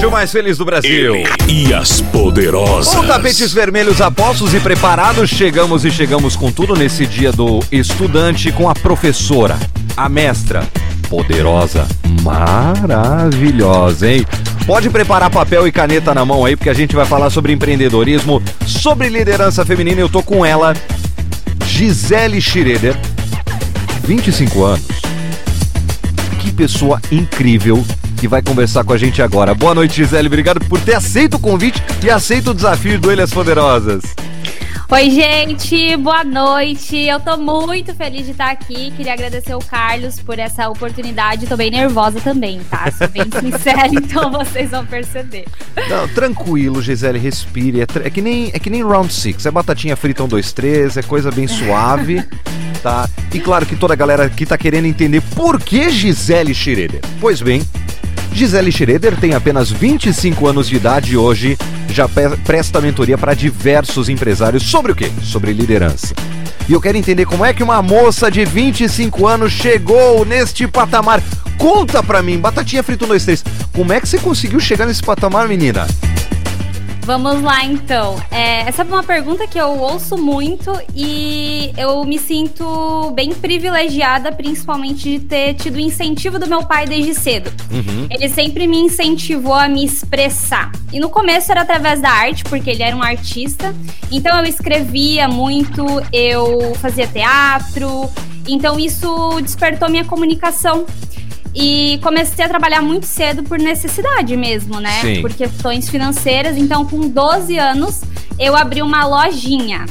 rádio mais feliz do Brasil. E as poderosas. Com tapetes vermelhos apostos e preparados, chegamos e chegamos com tudo nesse dia do estudante com a professora, a mestra, poderosa, maravilhosa, hein? Pode preparar papel e caneta na mão aí, porque a gente vai falar sobre empreendedorismo, sobre liderança feminina. Eu tô com ela, Gisele Schroeder, 25 anos. Que pessoa incrível que vai conversar com a gente agora. Boa noite, Gisele. Obrigado por ter aceito o convite e aceito o desafio do Ilhas Poderosas. Oi, gente, boa noite. Eu tô muito feliz de estar aqui. Queria agradecer o Carlos por essa oportunidade. Tô bem nervosa também, tá? Sou bem sincera, então vocês vão perceber. Não, tranquilo, Gisele, respire. É, é, que nem, é que nem round six. É batatinha frita um, dois, três, é coisa bem suave, tá? E claro que toda a galera aqui tá querendo entender por que Gisele Schroeder. Pois bem, Gisele Schroeder tem apenas 25 anos de idade e hoje já presta mentoria para diversos empresários sobre o quê? Sobre liderança. E eu quero entender como é que uma moça de 25 anos chegou neste patamar. Conta pra mim, Batatinha Frito 123, como é que você conseguiu chegar nesse patamar, menina? Vamos lá então. É, essa é uma pergunta que eu ouço muito e eu me sinto bem privilegiada, principalmente de ter tido o incentivo do meu pai desde cedo. Uhum. Ele sempre me incentivou a me expressar. E no começo era através da arte, porque ele era um artista. Então eu escrevia muito, eu fazia teatro. Então isso despertou minha comunicação. E comecei a trabalhar muito cedo por necessidade mesmo, né? Sim. Por questões financeiras. Então, com 12 anos, eu abri uma lojinha.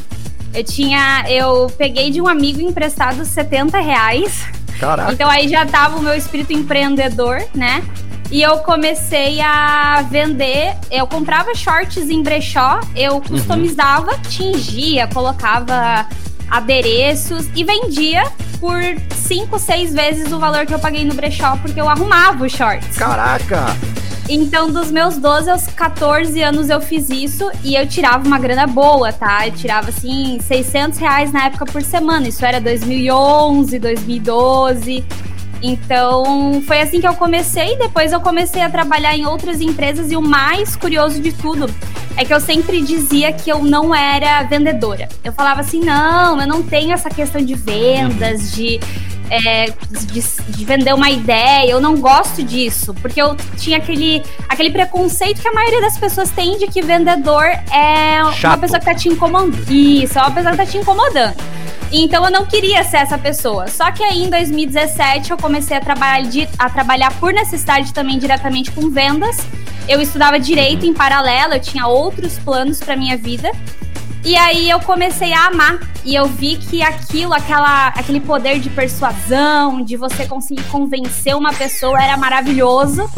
Eu tinha. Eu peguei de um amigo emprestado 70 reais. Caraca. Então aí já tava o meu espírito empreendedor, né? E eu comecei a vender. Eu comprava shorts em brechó, eu uhum. customizava, uhum. tingia, colocava adereços e vendia por 5, 6 vezes o valor que eu paguei no brechó, porque eu arrumava os shorts. Caraca! Então, dos meus 12 aos 14 anos eu fiz isso e eu tirava uma grana boa, tá? Eu tirava, assim, 600 reais na época por semana. Isso era 2011, 2012. Então, foi assim que eu comecei. Depois eu comecei a trabalhar em outras empresas e o mais curioso de tudo é que eu sempre dizia que eu não era vendedora. Eu falava assim: não, eu não tenho essa questão de vendas, de, é, de, de, vender uma ideia, eu não gosto disso, porque eu tinha aquele, aquele preconceito que a maioria das pessoas tem de que vendedor é Chato. uma pessoa que tá te incomodando. Isso, é uma pessoa que tá te incomodando. Então eu não queria ser essa pessoa. Só que aí em 2017 eu comecei a trabalhar, a trabalhar por necessidade também diretamente com vendas. Eu estudava direito em paralelo, eu tinha outros planos para minha vida. E aí eu comecei a amar e eu vi que aquilo, aquela, aquele poder de persuasão, de você conseguir convencer uma pessoa era maravilhoso.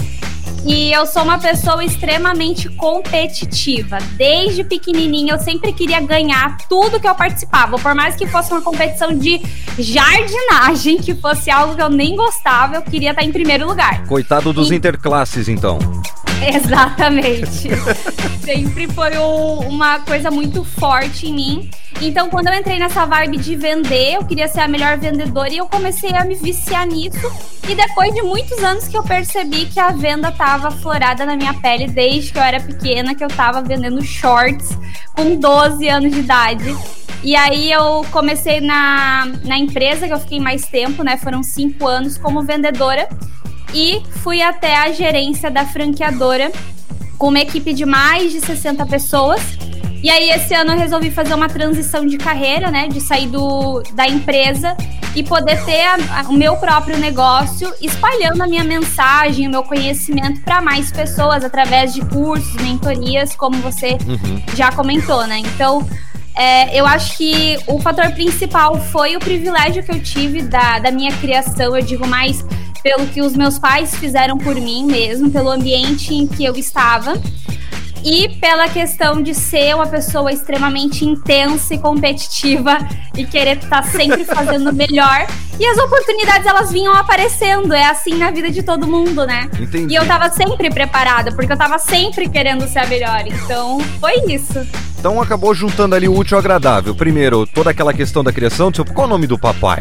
E eu sou uma pessoa extremamente competitiva. Desde pequenininha eu sempre queria ganhar tudo que eu participava. Por mais que fosse uma competição de jardinagem, que fosse algo que eu nem gostava, eu queria estar em primeiro lugar. Coitado dos e... interclasses, então. Exatamente. sempre foi uma coisa muito forte em mim. Então, quando eu entrei nessa vibe de vender, eu queria ser a melhor vendedora e eu comecei a me viciar nisso. E depois de muitos anos que eu percebi que a venda estava florada na minha pele desde que eu era pequena, que eu estava vendendo shorts com 12 anos de idade. E aí eu comecei na, na empresa que eu fiquei mais tempo, né? Foram cinco anos como vendedora. E fui até a gerência da franqueadora com uma equipe de mais de 60 pessoas e aí, esse ano eu resolvi fazer uma transição de carreira, né? De sair do, da empresa e poder ter a, a, o meu próprio negócio, espalhando a minha mensagem, o meu conhecimento para mais pessoas através de cursos, mentorias, como você uhum. já comentou, né? Então, é, eu acho que o fator principal foi o privilégio que eu tive da, da minha criação, eu digo mais pelo que os meus pais fizeram por mim mesmo, pelo ambiente em que eu estava e pela questão de ser uma pessoa extremamente intensa e competitiva e querer estar tá sempre fazendo melhor. E as oportunidades elas vinham aparecendo, é assim na vida de todo mundo, né? Entendi. E eu tava sempre preparada, porque eu tava sempre querendo ser a melhor. Então, foi isso. Então acabou juntando ali o útil ao agradável. Primeiro, toda aquela questão da criação, tipo, qual é o nome do papai?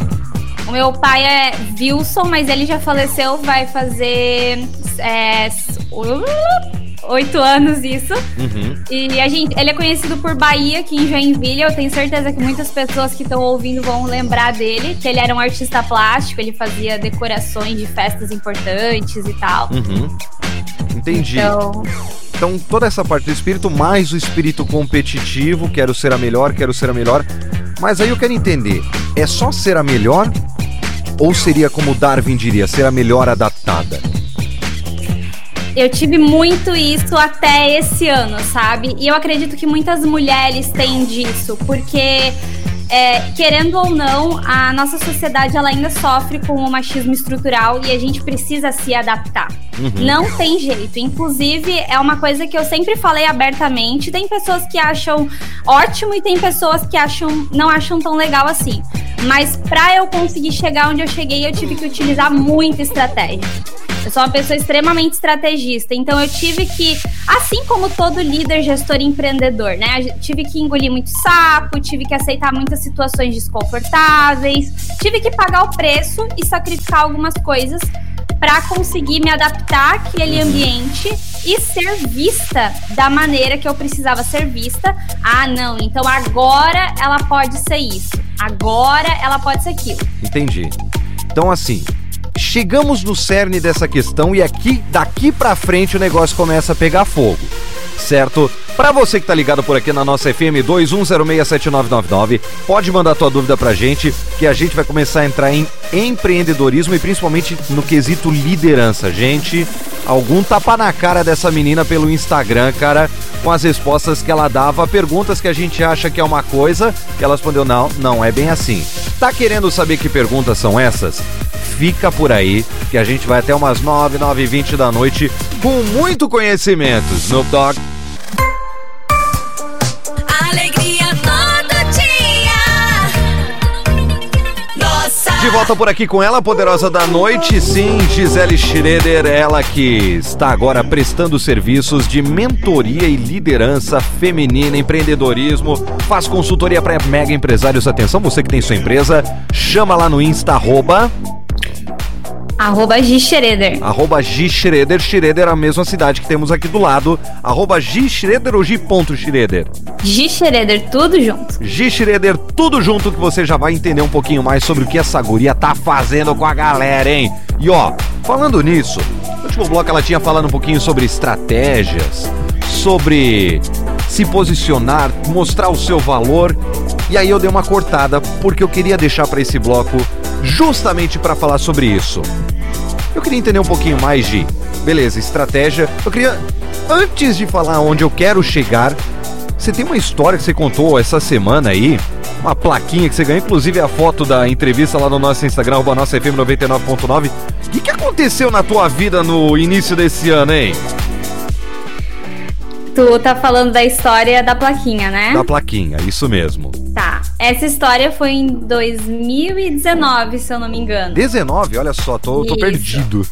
O meu pai é Wilson, mas ele já faleceu, vai fazer é, oito anos isso. Uhum. E a gente, ele é conhecido por Bahia, aqui em Joinville. Eu tenho certeza que muitas pessoas que estão ouvindo vão lembrar dele, que ele era um artista plástico, ele fazia decorações de festas importantes e tal. Uhum. Entendi. Então... então, toda essa parte do espírito, mais o espírito competitivo, quero ser a melhor, quero ser a melhor. Mas aí eu quero entender, é só ser a melhor? Ou seria como Darwin diria, ser a melhor adaptada? Eu tive muito isso até esse ano, sabe? E eu acredito que muitas mulheres têm disso, porque é, querendo ou não, a nossa sociedade ela ainda sofre com o machismo estrutural e a gente precisa se adaptar. Uhum. Não tem jeito. Inclusive, é uma coisa que eu sempre falei abertamente. Tem pessoas que acham ótimo e tem pessoas que acham não acham tão legal assim. Mas para eu conseguir chegar onde eu cheguei, eu tive que utilizar muita estratégia. Eu sou uma pessoa extremamente estrategista, então eu tive que, assim como todo líder, gestor e empreendedor, né? Tive que engolir muito sapo, tive que aceitar muitas situações desconfortáveis, tive que pagar o preço e sacrificar algumas coisas para conseguir me adaptar àquele ambiente e ser vista da maneira que eu precisava ser vista. Ah, não, então agora ela pode ser isso. Agora ela pode ser aquilo. Entendi. Então assim, chegamos no cerne dessa questão e aqui daqui para frente o negócio começa a pegar fogo. Certo? Para você que tá ligado por aqui na nossa FM 21067999, pode mandar tua dúvida pra gente, que a gente vai começar a entrar em empreendedorismo e principalmente no quesito liderança. Gente, algum tapa na cara dessa menina pelo Instagram, cara, com as respostas que ela dava, perguntas que a gente acha que é uma coisa, que ela respondeu não, não é bem assim. Tá querendo saber que perguntas são essas? Fica por aí, que a gente vai até umas 9, 9 e 20 da noite com muito conhecimento. Snoop Dogg volta por aqui com ela, poderosa da noite, sim, Gisele Schroeder, ela que está agora prestando serviços de mentoria e liderança feminina, empreendedorismo, faz consultoria para mega empresários. Atenção, você que tem sua empresa, chama lá no Insta, arroba Arroba G Schroeder. Arroba G Schroeder. Schroeder é a mesma cidade que temos aqui do lado. Arroba G Schroeder ou G. Schroeder? G Schroeder, tudo junto. G Schroeder, tudo junto que você já vai entender um pouquinho mais sobre o que essa guria tá fazendo com a galera, hein? E ó, falando nisso, no último bloco ela tinha falado um pouquinho sobre estratégias, sobre se posicionar, mostrar o seu valor. E aí eu dei uma cortada porque eu queria deixar para esse bloco justamente para falar sobre isso. Eu queria entender um pouquinho mais de, beleza, estratégia. Eu queria, antes de falar onde eu quero chegar, você tem uma história que você contou essa semana aí, uma plaquinha que você ganhou, inclusive a foto da entrevista lá no nosso Instagram, o nossa FM 99.9. O que, que aconteceu na tua vida no início desse ano, hein? Tu tá falando da história da plaquinha, né? Da plaquinha, isso mesmo. Tá. Essa história foi em 2019, se eu não me engano. 19? Olha só, tô, tô perdido.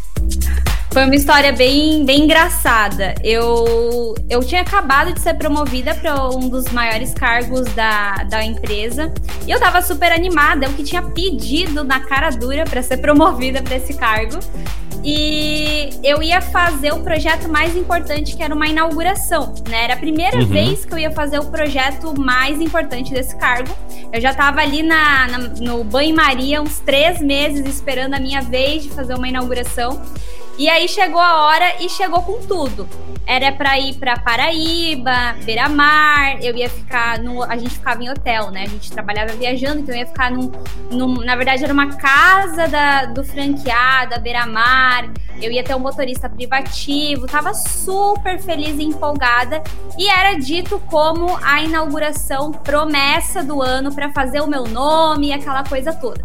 Foi uma história bem, bem engraçada. Eu, eu tinha acabado de ser promovida para um dos maiores cargos da, da empresa. E eu tava super animada. Eu que tinha pedido na cara dura para ser promovida para esse cargo. E eu ia fazer o projeto mais importante, que era uma inauguração, né? Era a primeira uhum. vez que eu ia fazer o projeto mais importante desse cargo. Eu já estava ali na, na, no banho-maria uns três meses esperando a minha vez de fazer uma inauguração. E aí chegou a hora e chegou com tudo. Era para ir para Paraíba, Beira-Mar, eu ia ficar no. A gente ficava em hotel, né? A gente trabalhava viajando, então eu ia ficar num. num na verdade, era uma casa da, do franqueado, a Beira-Mar. Eu ia ter um motorista privativo, tava super feliz e empolgada. E era dito como a inauguração promessa do ano para fazer o meu nome e aquela coisa toda.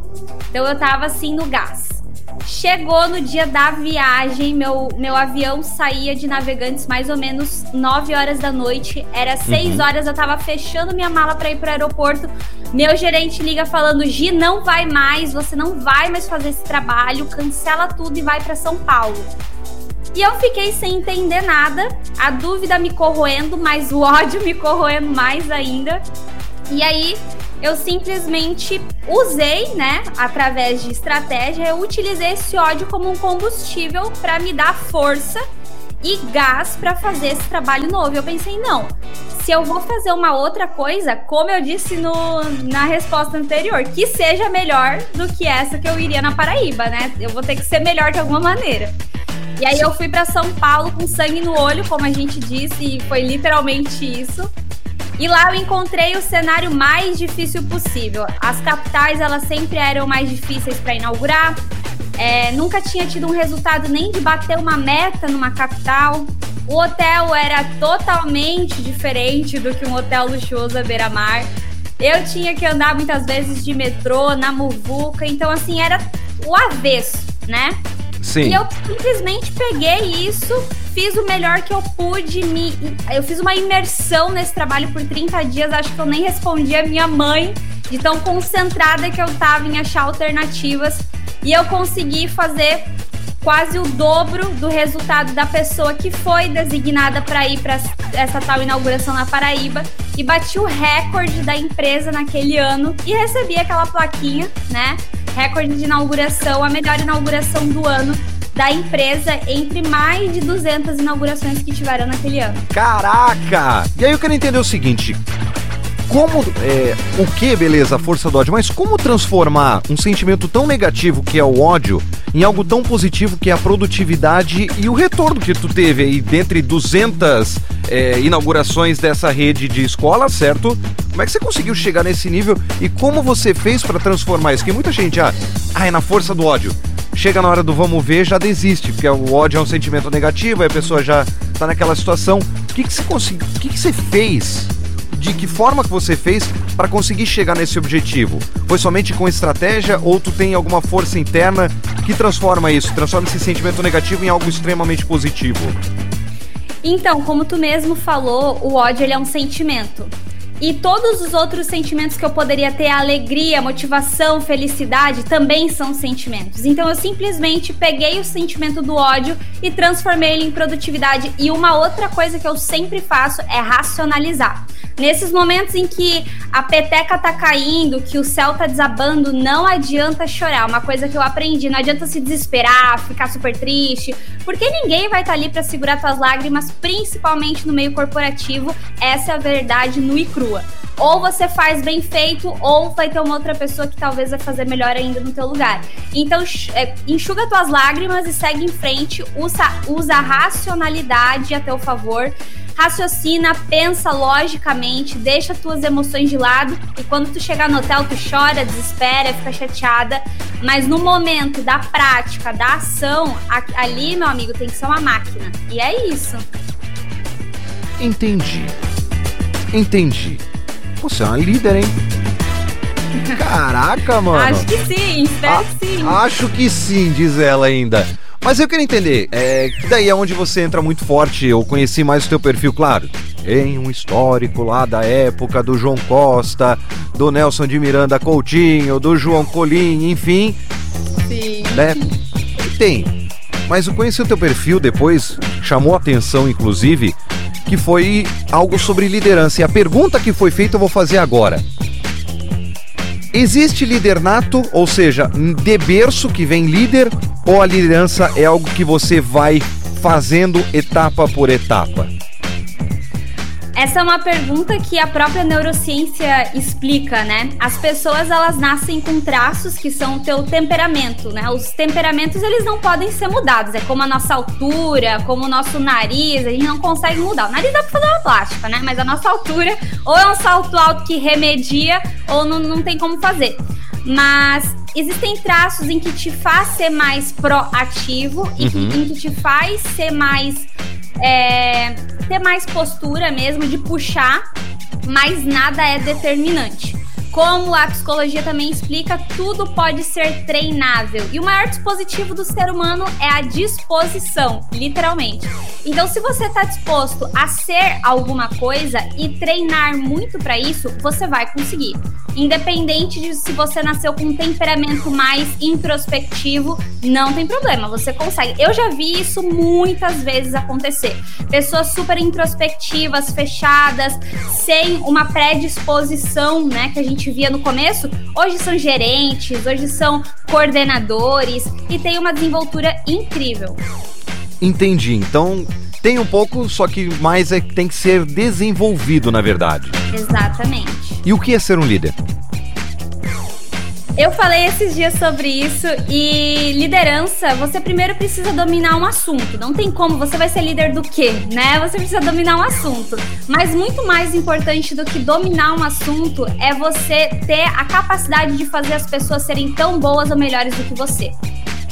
Então eu tava assim no gás. Chegou no dia da viagem, meu, meu avião saía de navegantes mais ou menos 9 horas da noite. Era 6 uhum. horas, eu tava fechando minha mala para ir pro aeroporto. Meu gerente liga falando: Gi, não vai mais, você não vai mais fazer esse trabalho, cancela tudo e vai para São Paulo. E eu fiquei sem entender nada, a dúvida me corroendo, mas o ódio me corroendo mais ainda. E aí eu simplesmente usei, né, através de estratégia, eu utilizei esse ódio como um combustível para me dar força e gás para fazer esse trabalho novo. Eu pensei, não, se eu vou fazer uma outra coisa, como eu disse no, na resposta anterior, que seja melhor do que essa que eu iria na Paraíba, né? Eu vou ter que ser melhor de alguma maneira. E aí eu fui para São Paulo com sangue no olho, como a gente disse, e foi literalmente isso. E lá eu encontrei o cenário mais difícil possível. As capitais, elas sempre eram mais difíceis para inaugurar. É, nunca tinha tido um resultado nem de bater uma meta numa capital. O hotel era totalmente diferente do que um hotel luxuoso à beira-mar. Eu tinha que andar muitas vezes de metrô, na muvuca, então assim, era o avesso, né? Sim. E eu simplesmente peguei isso, fiz o melhor que eu pude, me, eu fiz uma imersão nesse trabalho por 30 dias, acho que eu nem respondi a minha mãe, de tão concentrada que eu tava em achar alternativas. E eu consegui fazer quase o dobro do resultado da pessoa que foi designada para ir para essa tal inauguração na Paraíba e bati o recorde da empresa naquele ano e recebi aquela plaquinha, né? Recorde de inauguração, a melhor inauguração do ano da empresa entre mais de 200 inaugurações que tiveram naquele ano. Caraca! E aí eu quero entender o seguinte: como é, o que, beleza, a força do ódio, mas como transformar um sentimento tão negativo que é o ódio em algo tão positivo que é a produtividade e o retorno que tu teve aí dentre 200 é, inaugurações dessa rede de escola, certo? Como é que você conseguiu chegar nesse nível e como você fez para transformar isso? Porque muita gente, ah, ah, é na força do ódio. Chega na hora do vamos ver, já desiste, porque o ódio é um sentimento negativo, aí a pessoa já tá naquela situação. O que, que você? O que, que você fez de que forma que você fez para conseguir chegar nesse objetivo? Foi somente com estratégia ou tu tem alguma força interna que transforma isso, transforma esse sentimento negativo em algo extremamente positivo? Então, como tu mesmo falou, o ódio ele é um sentimento. E todos os outros sentimentos que eu poderia ter, alegria, motivação, felicidade, também são sentimentos. Então eu simplesmente peguei o sentimento do ódio e transformei ele em produtividade. E uma outra coisa que eu sempre faço é racionalizar. Nesses momentos em que a peteca tá caindo, que o céu tá desabando, não adianta chorar. Uma coisa que eu aprendi, não adianta se desesperar, ficar super triste, porque ninguém vai estar tá ali para segurar tuas lágrimas, principalmente no meio corporativo. Essa é a verdade nua e crua. Ou você faz bem feito, ou vai ter uma outra pessoa que talvez vai fazer melhor ainda no teu lugar. Então, é, enxuga tuas lágrimas e segue em frente, usa, usa a racionalidade a teu favor raciocina, pensa logicamente, deixa tuas emoções de lado e quando tu chegar no hotel tu chora, desespera, fica chateada, mas no momento da prática, da ação, ali, meu amigo, tem que ser uma máquina. E é isso. Entendi. Entendi. Você é uma líder, hein? Caraca, mano. Acho que sim, espero a que sim. Acho que sim, diz ela ainda. Mas eu quero entender, é, daí é onde você entra muito forte, eu conheci mais o teu perfil, claro. Tem um histórico lá da época do João Costa, do Nelson de Miranda Coutinho, do João Colim, enfim. Sim. Né? Tem. Mas eu conheci o teu perfil depois, chamou atenção, inclusive, que foi algo sobre liderança. E a pergunta que foi feita eu vou fazer agora. Existe líder nato, ou seja, de berço que vem líder, ou a liderança é algo que você vai fazendo etapa por etapa? Essa é uma pergunta que a própria neurociência explica, né? As pessoas elas nascem com traços que são o teu temperamento, né? Os temperamentos eles não podem ser mudados, é como a nossa altura, como o nosso nariz, a gente não consegue mudar. O nariz dá pra fazer uma plástica, né? Mas a nossa altura ou é um salto alto que remedia ou não, não tem como fazer. Mas existem traços em que te faz ser mais proativo e uhum. em que te faz ser mais é, ter mais postura mesmo de puxar, mas nada é determinante. Como a psicologia também explica, tudo pode ser treinável. E o maior dispositivo do ser humano é a disposição, literalmente. Então, se você está disposto a ser alguma coisa e treinar muito para isso, você vai conseguir. Independente de se você nasceu com um temperamento mais introspectivo, não tem problema, você consegue. Eu já vi isso muitas vezes acontecer. Pessoas super introspectivas, fechadas, sem uma predisposição, né, que a gente gente via no começo, hoje são gerentes, hoje são coordenadores e tem uma desenvoltura incrível. Entendi. Então tem um pouco, só que mais é que tem que ser desenvolvido, na verdade. Exatamente. E o que é ser um líder? Eu falei esses dias sobre isso e liderança, você primeiro precisa dominar um assunto. Não tem como, você vai ser líder do quê, né? Você precisa dominar um assunto. Mas muito mais importante do que dominar um assunto é você ter a capacidade de fazer as pessoas serem tão boas ou melhores do que você.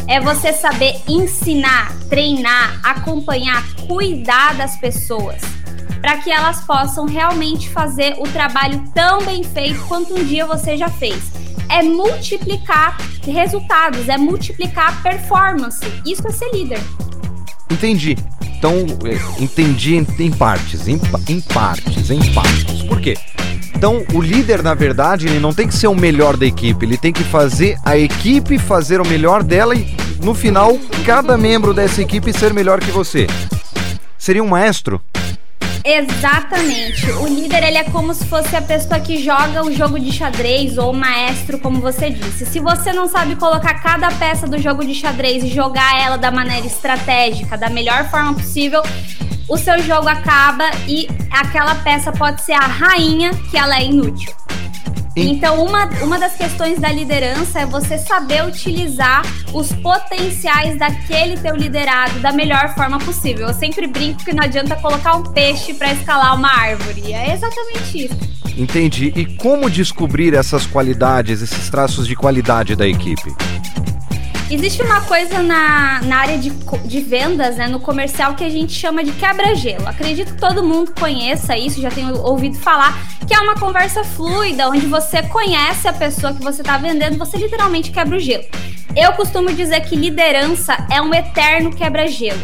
É você saber ensinar, treinar, acompanhar, cuidar das pessoas para que elas possam realmente fazer o trabalho tão bem feito quanto um dia você já fez é multiplicar resultados, é multiplicar performance. Isso é ser líder. Entendi. Então, é, entendi em, em partes, em, em partes, em partes. Por quê? Então, o líder, na verdade, ele não tem que ser o melhor da equipe, ele tem que fazer a equipe fazer o melhor dela e, no final, cada membro dessa equipe ser melhor que você. Seria um maestro? Exatamente. O líder ele é como se fosse a pessoa que joga o jogo de xadrez ou o maestro, como você disse. Se você não sabe colocar cada peça do jogo de xadrez e jogar ela da maneira estratégica, da melhor forma possível, o seu jogo acaba e aquela peça pode ser a rainha que ela é inútil. Então, uma, uma das questões da liderança é você saber utilizar os potenciais daquele teu liderado da melhor forma possível. Eu sempre brinco que não adianta colocar um peixe para escalar uma árvore. É exatamente isso. Entendi. E como descobrir essas qualidades, esses traços de qualidade da equipe? Existe uma coisa na, na área de, de vendas, né, no comercial, que a gente chama de quebra-gelo. Acredito que todo mundo conheça isso, já tenho ouvido falar, que é uma conversa fluida, onde você conhece a pessoa que você está vendendo, você literalmente quebra o gelo. Eu costumo dizer que liderança é um eterno quebra-gelo.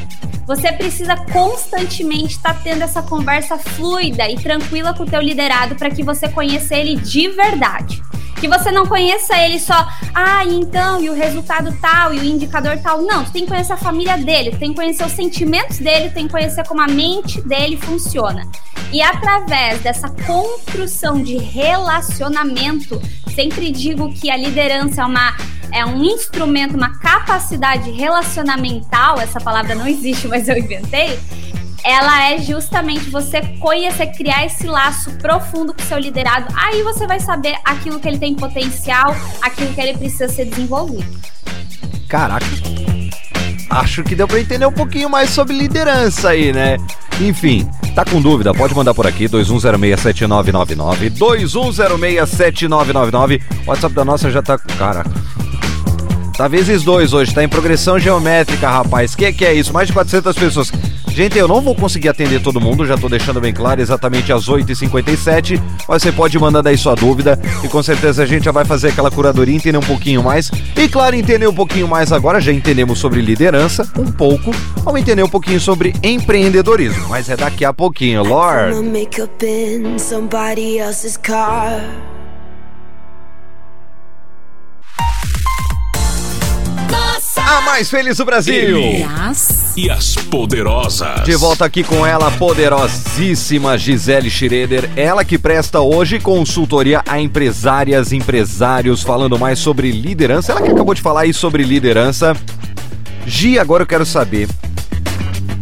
Você precisa constantemente estar tá tendo essa conversa fluida e tranquila com o teu liderado para que você conheça ele de verdade. Que você não conheça ele só, ah, então, e o resultado tal, e o indicador tal. Não, tu tem que conhecer a família dele, tem que conhecer os sentimentos dele, tem que conhecer como a mente dele funciona. E através dessa construção de relacionamento, sempre digo que a liderança é uma é um instrumento, uma capacidade relacionamental, essa palavra não existe, mas eu inventei, ela é justamente você conhecer, criar esse laço profundo com o seu liderado. Aí você vai saber aquilo que ele tem potencial, aquilo que ele precisa ser desenvolvido. Caraca. Acho que deu para entender um pouquinho mais sobre liderança aí, né? Enfim, tá com dúvida? Pode mandar por aqui, 21067999, 21067999. O WhatsApp da nossa já tá. Caraca. Tá vezes dois hoje, tá em progressão geométrica, rapaz. Que que é isso? Mais de 400 pessoas. Gente, eu não vou conseguir atender todo mundo, já tô deixando bem claro, exatamente às 8h57. Mas você pode mandar daí sua dúvida e com certeza a gente já vai fazer aquela curadoria, entender um pouquinho mais. E claro, entender um pouquinho mais agora, já entendemos sobre liderança, um pouco. Vamos entender um pouquinho sobre empreendedorismo, mas é daqui a pouquinho, Lord. A mais feliz do Brasil. Yes. E as poderosas. De volta aqui com ela, poderosíssima Gisele Schroeder. Ela que presta hoje consultoria a empresárias, empresários, falando mais sobre liderança. Ela que acabou de falar aí sobre liderança. Gi, agora eu quero saber.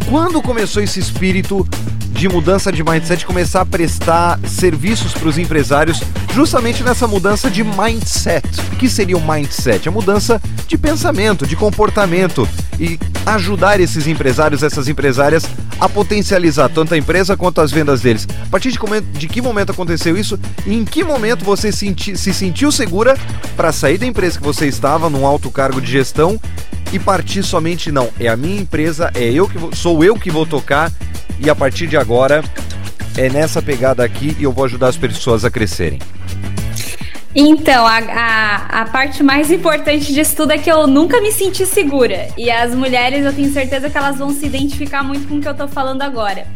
Quando começou esse espírito de mudança de mindset, começar a prestar serviços para os empresários, justamente nessa mudança de mindset. O que seria o mindset? A mudança de pensamento, de comportamento e ajudar esses empresários, essas empresárias a potencializar tanto a empresa quanto as vendas deles. A partir de, de que momento aconteceu isso e em que momento você senti, se sentiu segura para sair da empresa que você estava, num alto cargo de gestão e partir somente não, é a minha empresa, é eu que vou, sou eu que vou tocar e a partir de agora é nessa pegada aqui e eu vou ajudar as pessoas a crescerem. Então, a, a, a, parte mais importante disso tudo é que eu nunca me senti segura. E as mulheres, eu tenho certeza que elas vão se identificar muito com o que eu tô falando agora.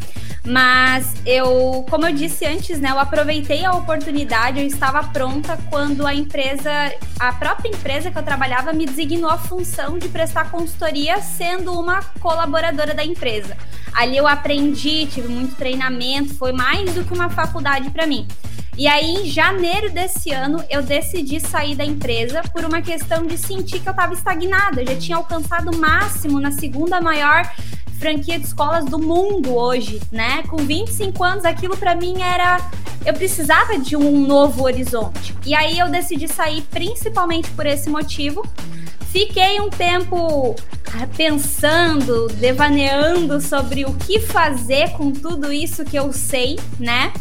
Mas eu, como eu disse antes, né, eu aproveitei a oportunidade, eu estava pronta quando a empresa, a própria empresa que eu trabalhava me designou a função de prestar consultoria sendo uma colaboradora da empresa. Ali eu aprendi, tive muito treinamento, foi mais do que uma faculdade para mim. E aí, em janeiro desse ano, eu decidi sair da empresa por uma questão de sentir que eu estava estagnada. Eu já tinha alcançado o máximo na segunda maior franquia de escolas do mundo hoje, né? Com 25 anos, aquilo para mim era eu precisava de um novo horizonte. E aí eu decidi sair principalmente por esse motivo. Fiquei um tempo ah, pensando, devaneando sobre o que fazer com tudo isso que eu sei, né?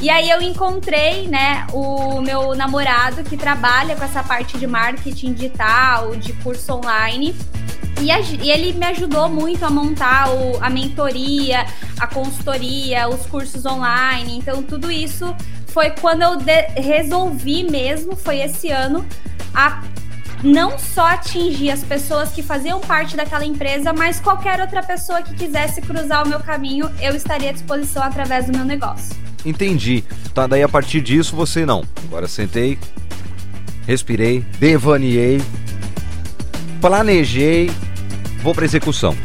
E aí eu encontrei, né, o meu namorado que trabalha com essa parte de marketing digital, de curso online. E, a, e, ele me ajudou muito a montar o, a mentoria, a consultoria, os cursos online. Então, tudo isso foi quando eu de, resolvi mesmo, foi esse ano, a não só atingir as pessoas que faziam parte daquela empresa, mas qualquer outra pessoa que quisesse cruzar o meu caminho, eu estaria à disposição através do meu negócio. Entendi. Tá, daí a partir disso você não. Agora sentei, respirei, devaneei, planejei, vou para execução.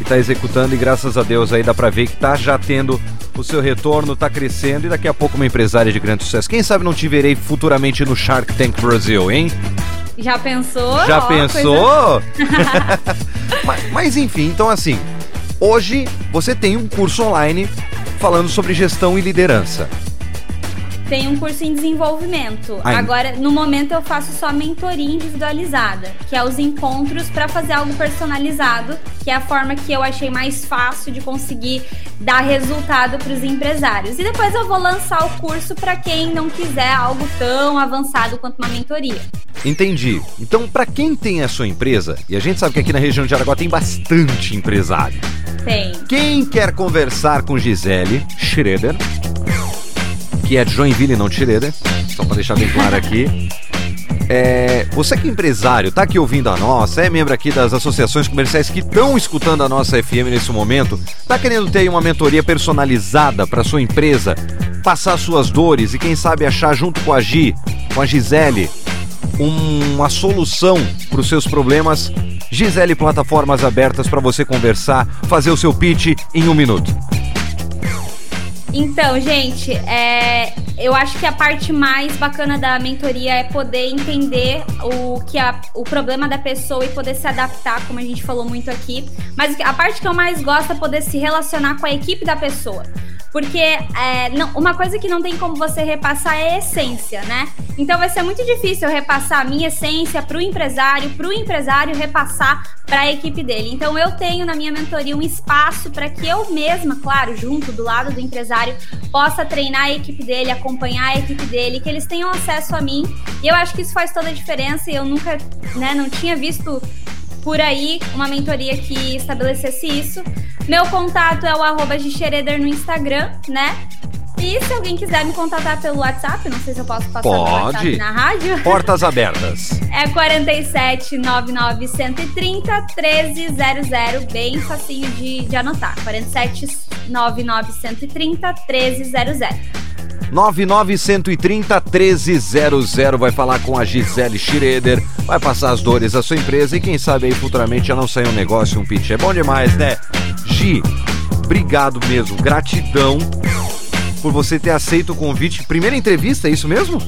E tá executando e graças a Deus aí dá para ver que tá já tendo o seu retorno, tá crescendo e daqui a pouco uma empresária de grande sucesso. Quem sabe não te verei futuramente no Shark Tank Brasil, hein? Já pensou? Já pensou? Coisa... mas, mas enfim, então assim, hoje você tem um curso online falando sobre gestão e liderança. Tem um curso em desenvolvimento. Ai. Agora, no momento, eu faço só mentoria individualizada, que é os encontros para fazer algo personalizado, que é a forma que eu achei mais fácil de conseguir dar resultado para os empresários. E depois eu vou lançar o curso para quem não quiser algo tão avançado quanto uma mentoria. Entendi. Então, para quem tem a sua empresa, e a gente sabe que aqui na região de Aragua tem bastante empresário. Tem. Quem quer conversar com Gisele Schroeder, que é de Joinville, não de Schroeder, só para deixar bem claro aqui. É, você que é empresário, tá aqui ouvindo a nossa, é membro aqui das associações comerciais que estão escutando a nossa FM nesse momento, tá querendo ter uma mentoria personalizada para sua empresa, passar suas dores e quem sabe achar junto com a Gi, com a Gisele, uma solução para os seus problemas. Gisele Plataformas abertas para você conversar, fazer o seu pitch em um minuto. Então, gente, é, eu acho que a parte mais bacana da mentoria é poder entender o que o problema da pessoa e poder se adaptar, como a gente falou muito aqui. Mas a parte que eu mais gosto é poder se relacionar com a equipe da pessoa. Porque é, não, uma coisa que não tem como você repassar é a essência, né? Então vai ser muito difícil eu repassar a minha essência para o empresário, para o empresário repassar para a equipe dele. Então eu tenho na minha mentoria um espaço para que eu mesma, claro, junto do lado do empresário, possa treinar a equipe dele, acompanhar a equipe dele, que eles tenham acesso a mim. E eu acho que isso faz toda a diferença e eu nunca, né, não tinha visto por aí uma mentoria que estabelecesse isso. Meu contato é o arroba no Instagram, né? E se alguém quiser me contatar pelo WhatsApp, não sei se eu posso passar Pode. WhatsApp na rádio. Portas abertas. É 47 99 130 1300, bem facinho de, de anotar. 47 99 130 1300. 99130 1300 vai falar com a Gisele Schroeder, vai passar as dores da sua empresa e quem sabe aí futuramente já não sair um negócio, um pitch. É bom demais, né? Gi, obrigado mesmo, gratidão por você ter aceito o convite. Primeira entrevista, é isso mesmo?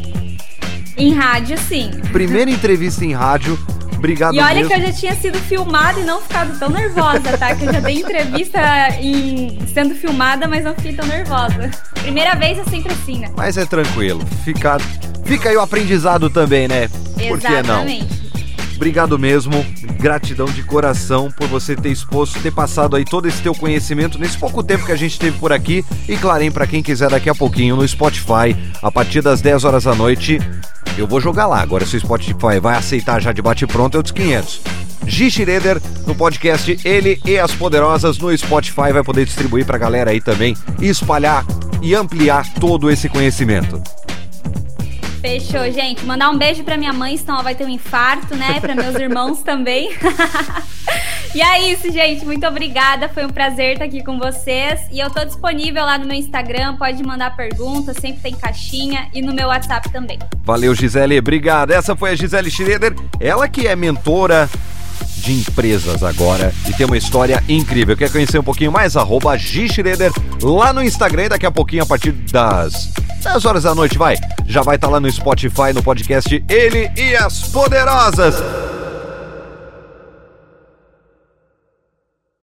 Em rádio, sim. Primeira entrevista em rádio. Obrigado E olha mesmo. que eu já tinha sido filmada e não ficado tão nervosa, tá? Que eu já dei entrevista em... sendo filmada, mas não fiquei tão nervosa. Primeira vez é sempre assim, né? Mas é tranquilo. Fica, fica aí o aprendizado também, né? Por que não? Obrigado mesmo, gratidão de coração por você ter exposto, ter passado aí todo esse teu conhecimento nesse pouco tempo que a gente teve por aqui. E claro, para quem quiser daqui a pouquinho no Spotify, a partir das 10 horas da noite, eu vou jogar lá. Agora se o Spotify vai aceitar já de bate pronto, é outros 500. Gi Schroeder no podcast Ele e as Poderosas no Spotify vai poder distribuir pra galera aí também e espalhar e ampliar todo esse conhecimento. Fechou, gente. Mandar um beijo pra minha mãe, senão ela vai ter um infarto, né? Pra meus irmãos também. e é isso, gente. Muito obrigada. Foi um prazer estar aqui com vocês. E eu tô disponível lá no meu Instagram. Pode mandar pergunta, sempre tem caixinha. E no meu WhatsApp também. Valeu, Gisele. Obrigado. Essa foi a Gisele Schroeder. Ela que é mentora de empresas agora e tem uma história incrível. Quer conhecer um pouquinho mais? Arroba Schroeder lá no Instagram e daqui a pouquinho a partir das 10 horas da noite, vai. Já vai estar tá lá no Spotify, no podcast Ele e as Poderosas.